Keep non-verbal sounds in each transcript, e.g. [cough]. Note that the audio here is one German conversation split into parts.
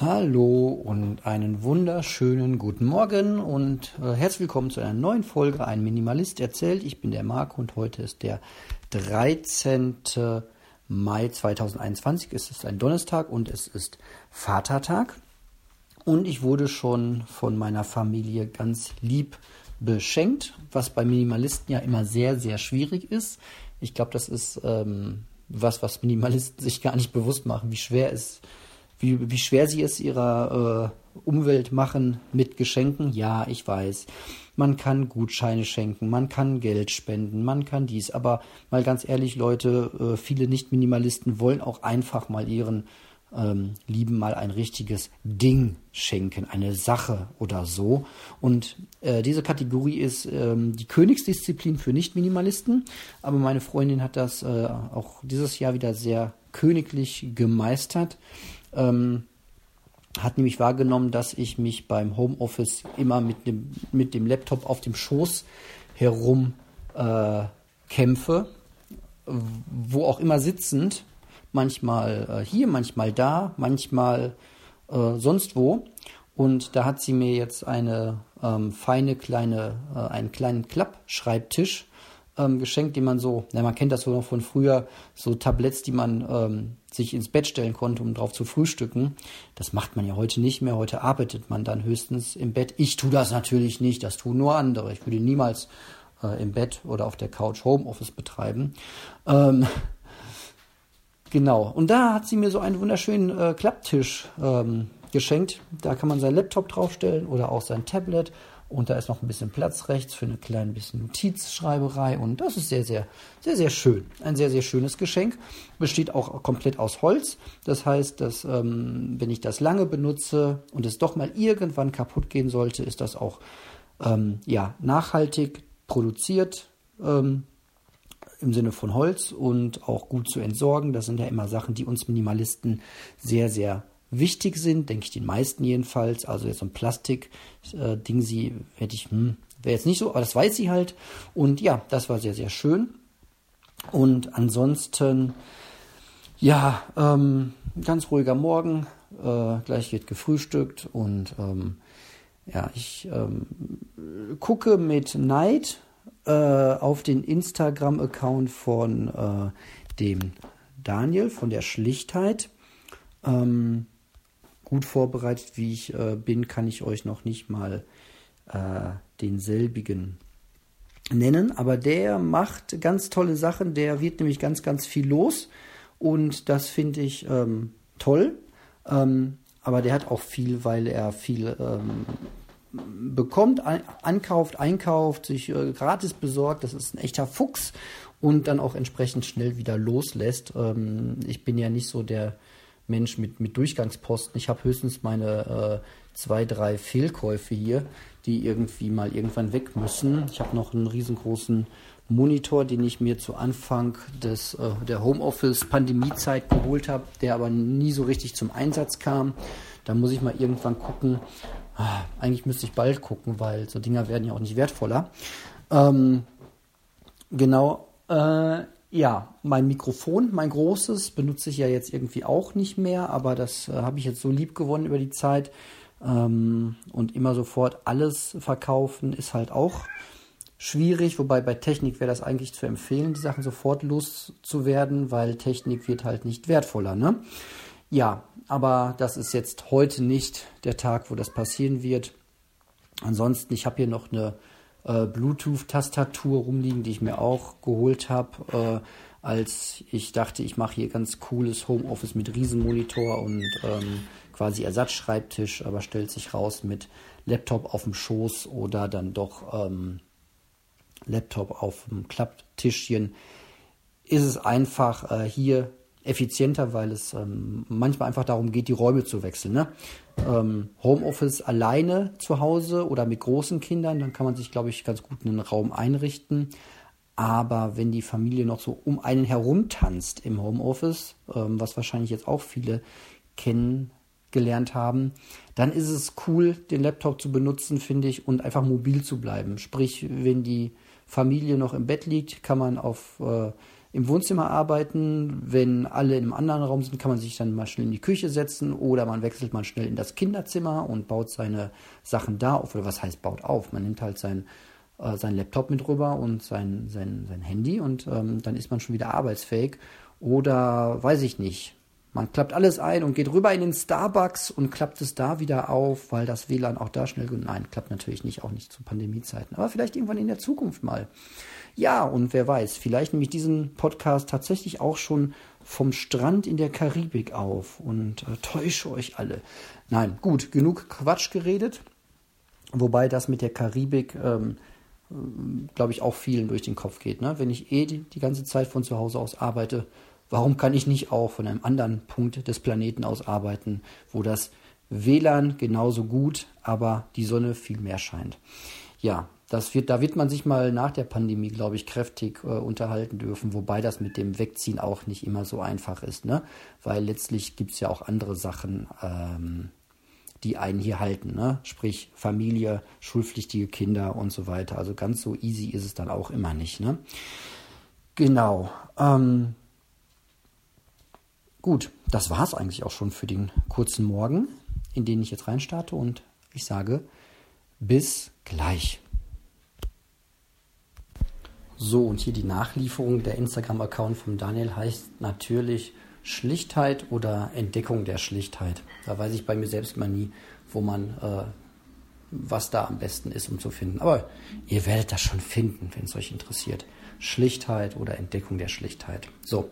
Hallo und einen wunderschönen guten Morgen und äh, herzlich willkommen zu einer neuen Folge Ein Minimalist erzählt. Ich bin der Marc und heute ist der 13. Mai 2021. Es ist ein Donnerstag und es ist Vatertag. Und ich wurde schon von meiner Familie ganz lieb beschenkt, was bei Minimalisten ja immer sehr, sehr schwierig ist. Ich glaube, das ist ähm, was, was Minimalisten sich gar nicht bewusst machen, wie schwer es ist wie, wie schwer sie es ihrer äh, Umwelt machen mit Geschenken. Ja, ich weiß. Man kann Gutscheine schenken, man kann Geld spenden, man kann dies. Aber mal ganz ehrlich, Leute, äh, viele Nicht-Minimalisten wollen auch einfach mal ihren ähm, Lieben mal ein richtiges Ding schenken, eine Sache oder so. Und äh, diese Kategorie ist ähm, die Königsdisziplin für Nicht-Minimalisten. Aber meine Freundin hat das äh, auch dieses Jahr wieder sehr königlich gemeistert ähm, hat nämlich wahrgenommen, dass ich mich beim Homeoffice immer mit dem, mit dem Laptop auf dem Schoß herum äh, kämpfe, wo auch immer sitzend, manchmal äh, hier, manchmal da, manchmal äh, sonst wo. Und da hat sie mir jetzt eine ähm, feine kleine, äh, einen kleinen Klappschreibtisch ähm, geschenkt, den man so, na, man kennt das so noch von früher, so Tabletts, die man ähm, sich ins Bett stellen konnte, um drauf zu frühstücken. Das macht man ja heute nicht mehr. Heute arbeitet man dann höchstens im Bett. Ich tue das natürlich nicht, das tun nur andere. Ich würde niemals äh, im Bett oder auf der Couch Homeoffice betreiben. Ähm, [laughs] genau. Und da hat sie mir so einen wunderschönen äh, Klapptisch ähm, geschenkt. Da kann man sein Laptop draufstellen oder auch sein Tablet und da ist noch ein bisschen Platz rechts für eine kleine bisschen Notizschreiberei. Und das ist sehr, sehr, sehr, sehr schön. Ein sehr, sehr schönes Geschenk. Besteht auch komplett aus Holz. Das heißt, dass ähm, wenn ich das lange benutze und es doch mal irgendwann kaputt gehen sollte, ist das auch ähm, ja, nachhaltig produziert. Ähm, im Sinne von Holz und auch gut zu entsorgen. Das sind ja immer Sachen, die uns Minimalisten sehr, sehr wichtig sind, denke ich den meisten jedenfalls. Also jetzt so ein Plastik-Ding, äh, sie hätte ich, hm, wäre jetzt nicht so, aber das weiß sie halt. Und ja, das war sehr, sehr schön. Und ansonsten, ja, ähm, ganz ruhiger Morgen. Äh, gleich wird gefrühstückt und ähm, ja, ich ähm, gucke mit Neid äh, auf den Instagram-Account von äh, dem Daniel von der Schlichtheit. Ähm, gut vorbereitet, wie ich äh, bin, kann ich euch noch nicht mal äh, denselbigen nennen. Aber der macht ganz tolle Sachen. Der wird nämlich ganz, ganz viel los. Und das finde ich ähm, toll. Ähm, aber der hat auch viel, weil er viel ähm, bekommt, ein, ankauft, einkauft, sich äh, gratis besorgt. Das ist ein echter Fuchs und dann auch entsprechend schnell wieder loslässt. Ähm, ich bin ja nicht so der Mensch mit, mit Durchgangsposten. Ich habe höchstens meine äh, zwei, drei Fehlkäufe hier, die irgendwie mal irgendwann weg müssen. Ich habe noch einen riesengroßen Monitor, den ich mir zu Anfang des, äh, der Homeoffice-Pandemiezeit geholt habe, der aber nie so richtig zum Einsatz kam. Da muss ich mal irgendwann gucken. Ah, eigentlich müsste ich bald gucken, weil so Dinger werden ja auch nicht wertvoller. Ähm, genau. Äh, ja, mein Mikrofon, mein großes, benutze ich ja jetzt irgendwie auch nicht mehr, aber das äh, habe ich jetzt so lieb gewonnen über die Zeit. Ähm, und immer sofort alles verkaufen ist halt auch schwierig, wobei bei Technik wäre das eigentlich zu empfehlen, die Sachen sofort loszuwerden, weil Technik wird halt nicht wertvoller, ne? Ja, aber das ist jetzt heute nicht der Tag, wo das passieren wird. Ansonsten, ich habe hier noch eine äh, Bluetooth-Tastatur rumliegen, die ich mir auch geholt habe, äh, als ich dachte, ich mache hier ganz cooles Homeoffice mit Riesenmonitor und ähm, quasi Ersatzschreibtisch, aber stellt sich raus mit Laptop auf dem Schoß oder dann doch ähm, Laptop auf dem Klapptischchen. Ist es einfach äh, hier effizienter, weil es ähm, manchmal einfach darum geht, die Räume zu wechseln. Ne? Ähm, Homeoffice alleine zu Hause oder mit großen Kindern, dann kann man sich, glaube ich, ganz gut einen Raum einrichten. Aber wenn die Familie noch so um einen herum tanzt im Homeoffice, ähm, was wahrscheinlich jetzt auch viele kennengelernt haben, dann ist es cool, den Laptop zu benutzen, finde ich, und einfach mobil zu bleiben. Sprich, wenn die Familie noch im Bett liegt, kann man auf äh, im Wohnzimmer arbeiten. Wenn alle in einem anderen Raum sind, kann man sich dann mal schnell in die Küche setzen oder man wechselt mal schnell in das Kinderzimmer und baut seine Sachen da auf. Oder was heißt baut auf? Man nimmt halt sein, äh, sein Laptop mit rüber und sein, sein, sein Handy und ähm, dann ist man schon wieder arbeitsfähig. Oder weiß ich nicht. Man klappt alles ein und geht rüber in den Starbucks und klappt es da wieder auf, weil das WLAN auch da schnell. Nein, klappt natürlich nicht, auch nicht zu Pandemiezeiten. Aber vielleicht irgendwann in der Zukunft mal. Ja, und wer weiß, vielleicht nehme ich diesen Podcast tatsächlich auch schon vom Strand in der Karibik auf und äh, täusche euch alle. Nein, gut, genug Quatsch geredet. Wobei das mit der Karibik, ähm, äh, glaube ich, auch vielen durch den Kopf geht. Ne? Wenn ich eh die, die ganze Zeit von zu Hause aus arbeite, warum kann ich nicht auch von einem anderen Punkt des Planeten aus arbeiten, wo das WLAN genauso gut, aber die Sonne viel mehr scheint? Ja, das wird, da wird man sich mal nach der Pandemie, glaube ich, kräftig äh, unterhalten dürfen, wobei das mit dem Wegziehen auch nicht immer so einfach ist, ne? Weil letztlich gibt es ja auch andere Sachen, ähm, die einen hier halten, ne? Sprich Familie, schulpflichtige Kinder und so weiter. Also ganz so easy ist es dann auch immer nicht, ne? Genau. Ähm, gut, das war es eigentlich auch schon für den kurzen Morgen, in den ich jetzt reinstarte und ich sage bis gleich. So, und hier die Nachlieferung. Der Instagram-Account von Daniel heißt natürlich Schlichtheit oder Entdeckung der Schlichtheit. Da weiß ich bei mir selbst mal nie, wo man, äh, was da am besten ist, um zu finden. Aber ihr werdet das schon finden, wenn es euch interessiert. Schlichtheit oder Entdeckung der Schlichtheit. So,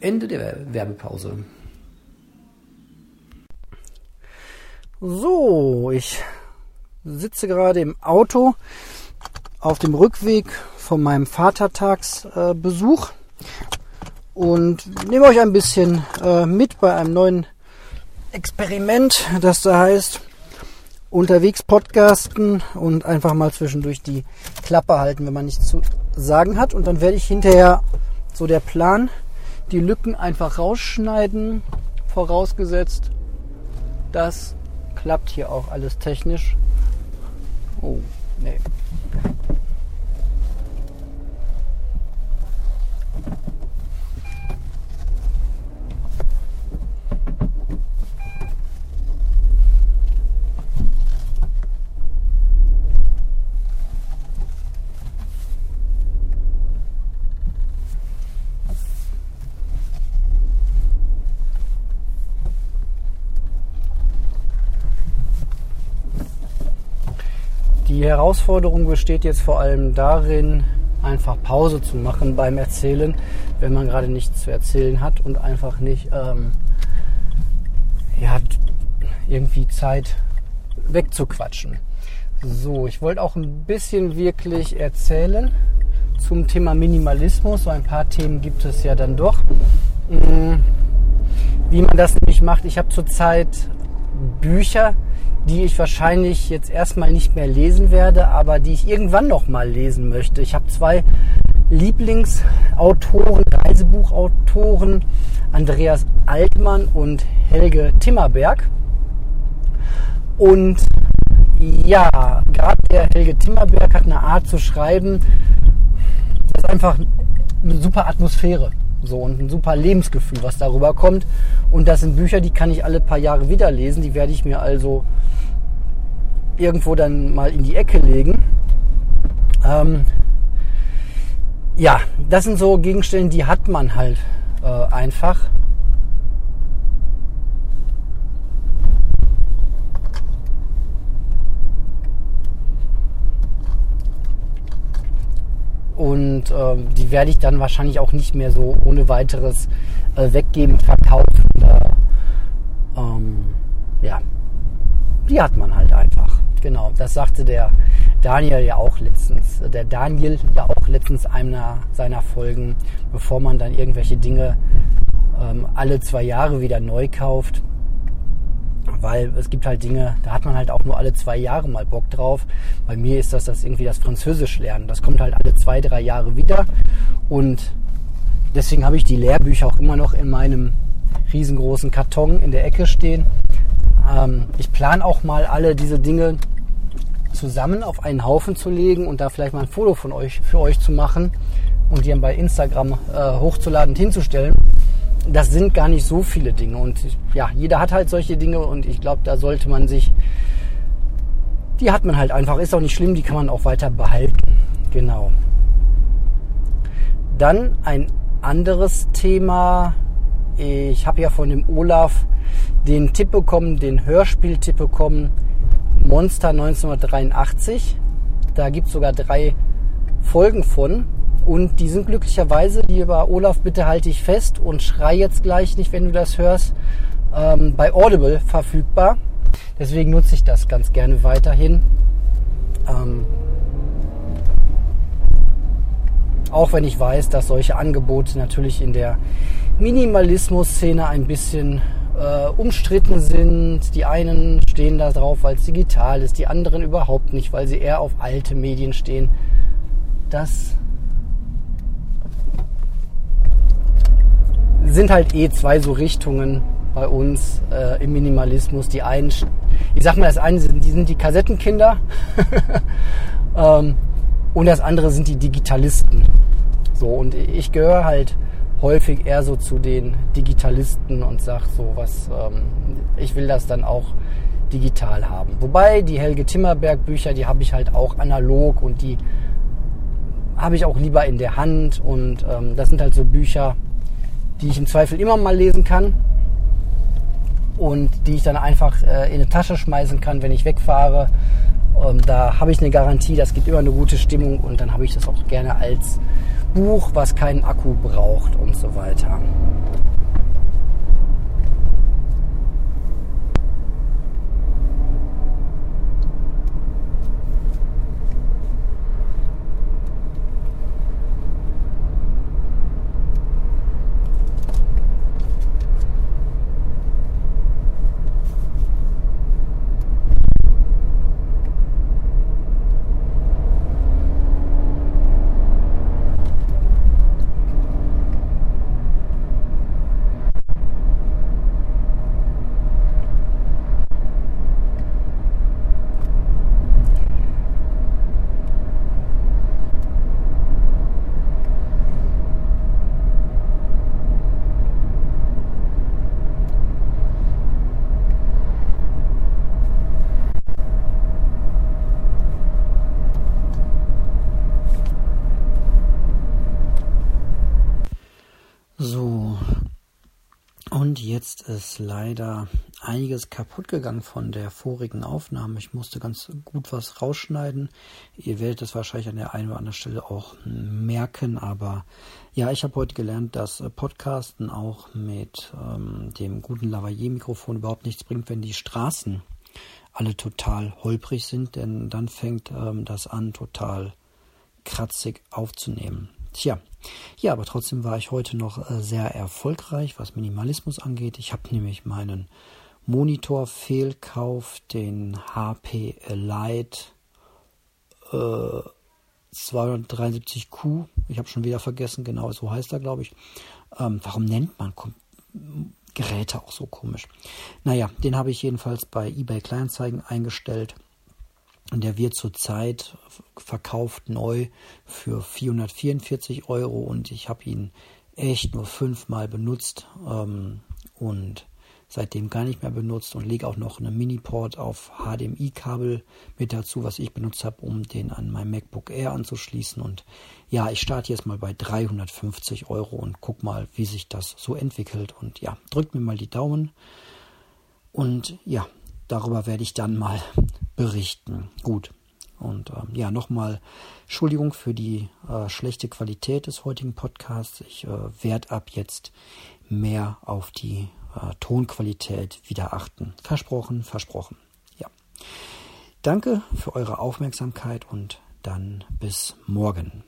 Ende der Werbepause. So, ich sitze gerade im Auto auf dem Rückweg von meinem Vatertagsbesuch und nehme euch ein bisschen äh, mit bei einem neuen Experiment, das da heißt unterwegs podcasten und einfach mal zwischendurch die Klappe halten, wenn man nichts zu sagen hat. Und dann werde ich hinterher, so der Plan, die Lücken einfach rausschneiden, vorausgesetzt, das klappt hier auch alles technisch. Oh, nee. Die Herausforderung besteht jetzt vor allem darin, einfach Pause zu machen beim Erzählen, wenn man gerade nichts zu erzählen hat und einfach nicht ähm, ja, irgendwie Zeit wegzuquatschen. So, ich wollte auch ein bisschen wirklich erzählen zum Thema Minimalismus. So ein paar Themen gibt es ja dann doch. Mm, wie man das nämlich macht. Ich habe zurzeit Bücher, die ich wahrscheinlich jetzt erstmal nicht mehr lesen werde, aber die ich irgendwann noch mal lesen möchte. Ich habe zwei Lieblingsautoren, Reisebuchautoren, Andreas Altmann und Helge Timmerberg. Und ja, gerade der Helge Timmerberg hat eine Art zu schreiben, das ist einfach eine super Atmosphäre. So und ein super Lebensgefühl, was darüber kommt. Und das sind Bücher, die kann ich alle paar Jahre wieder lesen. Die werde ich mir also irgendwo dann mal in die Ecke legen. Ähm, ja, das sind so Gegenstände, die hat man halt äh, einfach. Und äh, die werde ich dann wahrscheinlich auch nicht mehr so ohne weiteres äh, weggeben, verkaufen. Oder, ähm, ja, die hat man halt einfach. Genau, das sagte der Daniel ja auch letztens, der Daniel ja auch letztens einer seiner Folgen, bevor man dann irgendwelche Dinge ähm, alle zwei Jahre wieder neu kauft. Weil es gibt halt Dinge, da hat man halt auch nur alle zwei Jahre mal Bock drauf. Bei mir ist das das irgendwie das Französisch lernen. Das kommt halt alle zwei, drei Jahre wieder. Und deswegen habe ich die Lehrbücher auch immer noch in meinem riesengroßen Karton in der Ecke stehen. Ähm, ich plane auch mal alle diese Dinge zusammen auf einen Haufen zu legen und da vielleicht mal ein Foto von euch für euch zu machen, und die dann bei Instagram äh, hochzuladen und hinzustellen, das sind gar nicht so viele Dinge. Und ja, jeder hat halt solche Dinge und ich glaube, da sollte man sich, die hat man halt einfach, ist auch nicht schlimm, die kann man auch weiter behalten. Genau. Dann ein anderes Thema. Ich habe ja von dem Olaf den Tipp bekommen, den Hörspieltipp bekommen, Monster 1983. Da gibt es sogar drei Folgen von. Und die sind glücklicherweise, lieber Olaf, bitte halte ich fest und schrei jetzt gleich nicht, wenn du das hörst, ähm, bei Audible verfügbar. Deswegen nutze ich das ganz gerne weiterhin. Ähm, auch wenn ich weiß, dass solche Angebote natürlich in der Minimalismus-Szene ein bisschen äh, umstritten sind. Die einen stehen da drauf, weil es digital ist, die anderen überhaupt nicht, weil sie eher auf alte Medien stehen. Das sind halt eh zwei so Richtungen bei uns äh, im Minimalismus. Die einen, ich sag mal, das eine sind die, sind die Kassettenkinder [laughs] ähm, und das andere sind die Digitalisten. So, und ich gehöre halt häufig eher so zu den Digitalisten und sag so was, ähm, ich will das dann auch digital haben. Wobei die Helge Timmerberg Bücher, die habe ich halt auch analog und die habe ich auch lieber in der Hand und ähm, das sind halt so Bücher, die ich im Zweifel immer mal lesen kann und die ich dann einfach äh, in eine Tasche schmeißen kann, wenn ich wegfahre. Ähm, da habe ich eine Garantie, das gibt immer eine gute Stimmung und dann habe ich das auch gerne als Buch, was keinen Akku braucht und so weiter. Und jetzt ist leider einiges kaputt gegangen von der vorigen Aufnahme. Ich musste ganz gut was rausschneiden. Ihr werdet es wahrscheinlich an der einen oder anderen Stelle auch merken. Aber ja, ich habe heute gelernt, dass Podcasten auch mit ähm, dem guten Lavalier-Mikrofon überhaupt nichts bringt, wenn die Straßen alle total holprig sind. Denn dann fängt ähm, das an, total kratzig aufzunehmen. Tja, ja, aber trotzdem war ich heute noch äh, sehr erfolgreich, was Minimalismus angeht. Ich habe nämlich meinen Monitor-Fehlkauf, den HP Elite äh, 273Q, ich habe schon wieder vergessen, genau so heißt er, glaube ich. Ähm, warum nennt man Geräte auch so komisch? Naja, den habe ich jedenfalls bei eBay Kleinanzeigen eingestellt der wird zurzeit verkauft neu für 444 Euro und ich habe ihn echt nur fünfmal benutzt ähm, und seitdem gar nicht mehr benutzt und lege auch noch eine Mini-Port auf HDMI-Kabel mit dazu, was ich benutzt habe, um den an mein MacBook Air anzuschließen. Und ja, ich starte jetzt mal bei 350 Euro und guck mal, wie sich das so entwickelt. Und ja, drückt mir mal die Daumen. Und ja, darüber werde ich dann mal berichten. Gut. Und ähm, ja, nochmal Entschuldigung für die äh, schlechte Qualität des heutigen Podcasts. Ich äh, werde ab jetzt mehr auf die äh, Tonqualität wieder achten. Versprochen, versprochen. Ja. Danke für eure Aufmerksamkeit und dann bis morgen.